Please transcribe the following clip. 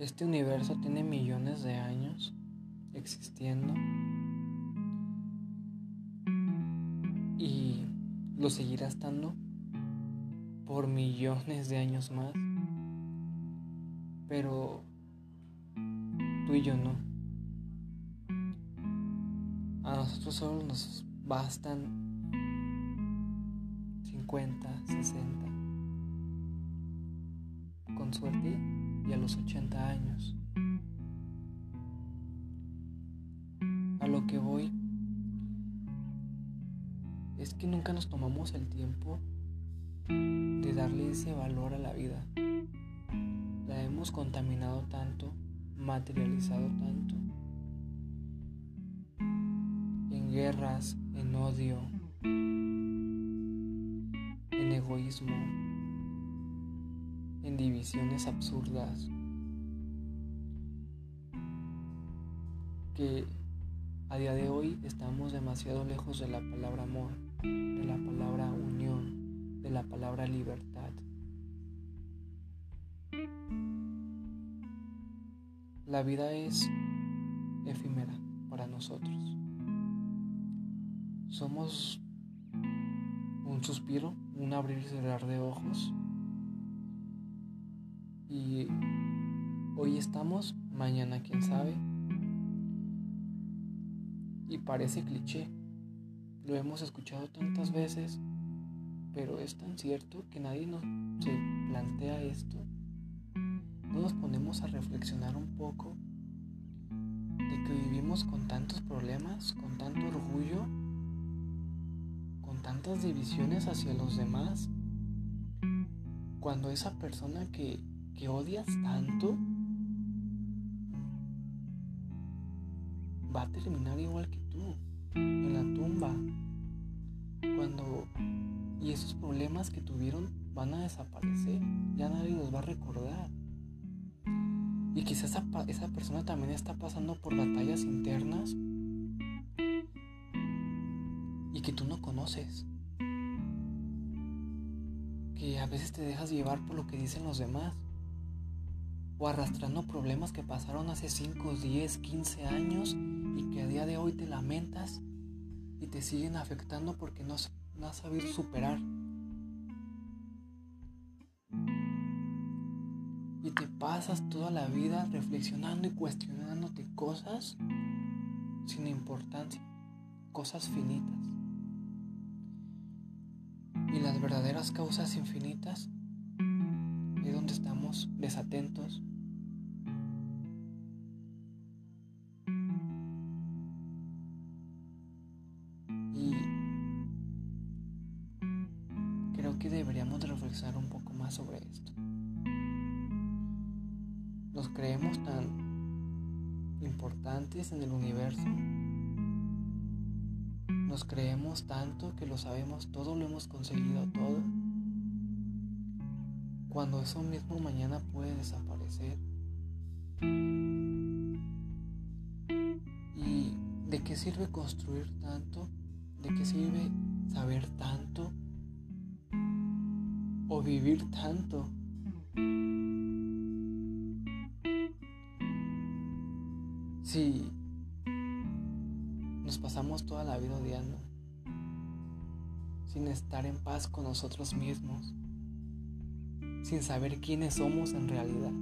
Este universo tiene millones de años existiendo y lo seguirá estando por millones de años más. Pero tú y yo no. A nosotros solo nos bastan 50, 60. Con suerte a los 80 años. A lo que voy es que nunca nos tomamos el tiempo de darle ese valor a la vida. La hemos contaminado tanto, materializado tanto, en guerras, en odio, en egoísmo, en divisiones absurdas, que a día de hoy estamos demasiado lejos de la palabra amor, de la palabra unión, de la palabra libertad. La vida es efímera para nosotros. Somos un suspiro, un abrir y cerrar de ojos. Y hoy estamos, mañana quién sabe. Y parece cliché. Lo hemos escuchado tantas veces, pero es tan cierto que nadie nos se plantea esto no nos ponemos a reflexionar un poco de que vivimos con tantos problemas, con tanto orgullo, con tantas divisiones hacia los demás, cuando esa persona que, que odias tanto va a terminar igual que tú, en la tumba, cuando y esos problemas que tuvieron van a desaparecer, ya nadie los va a recordar. Y quizás esa, esa persona también está pasando por batallas internas y que tú no conoces. Que a veces te dejas llevar por lo que dicen los demás. O arrastrando problemas que pasaron hace 5, 10, 15 años y que a día de hoy te lamentas y te siguen afectando porque no, has sabido superar. y te pasas toda la vida reflexionando y cuestionándote cosas sin importancia, cosas finitas. Y las verdaderas causas infinitas es donde estamos desatentos. Que deberíamos reflexionar un poco más sobre esto nos creemos tan importantes en el universo. Nos creemos tanto que lo sabemos todo, lo hemos conseguido todo. Cuando eso mismo mañana puede desaparecer. ¿Y de qué sirve construir tanto? ¿De qué sirve saber tanto? ¿O vivir tanto? Si nos pasamos toda la vida odiando, sin estar en paz con nosotros mismos, sin saber quiénes somos en realidad.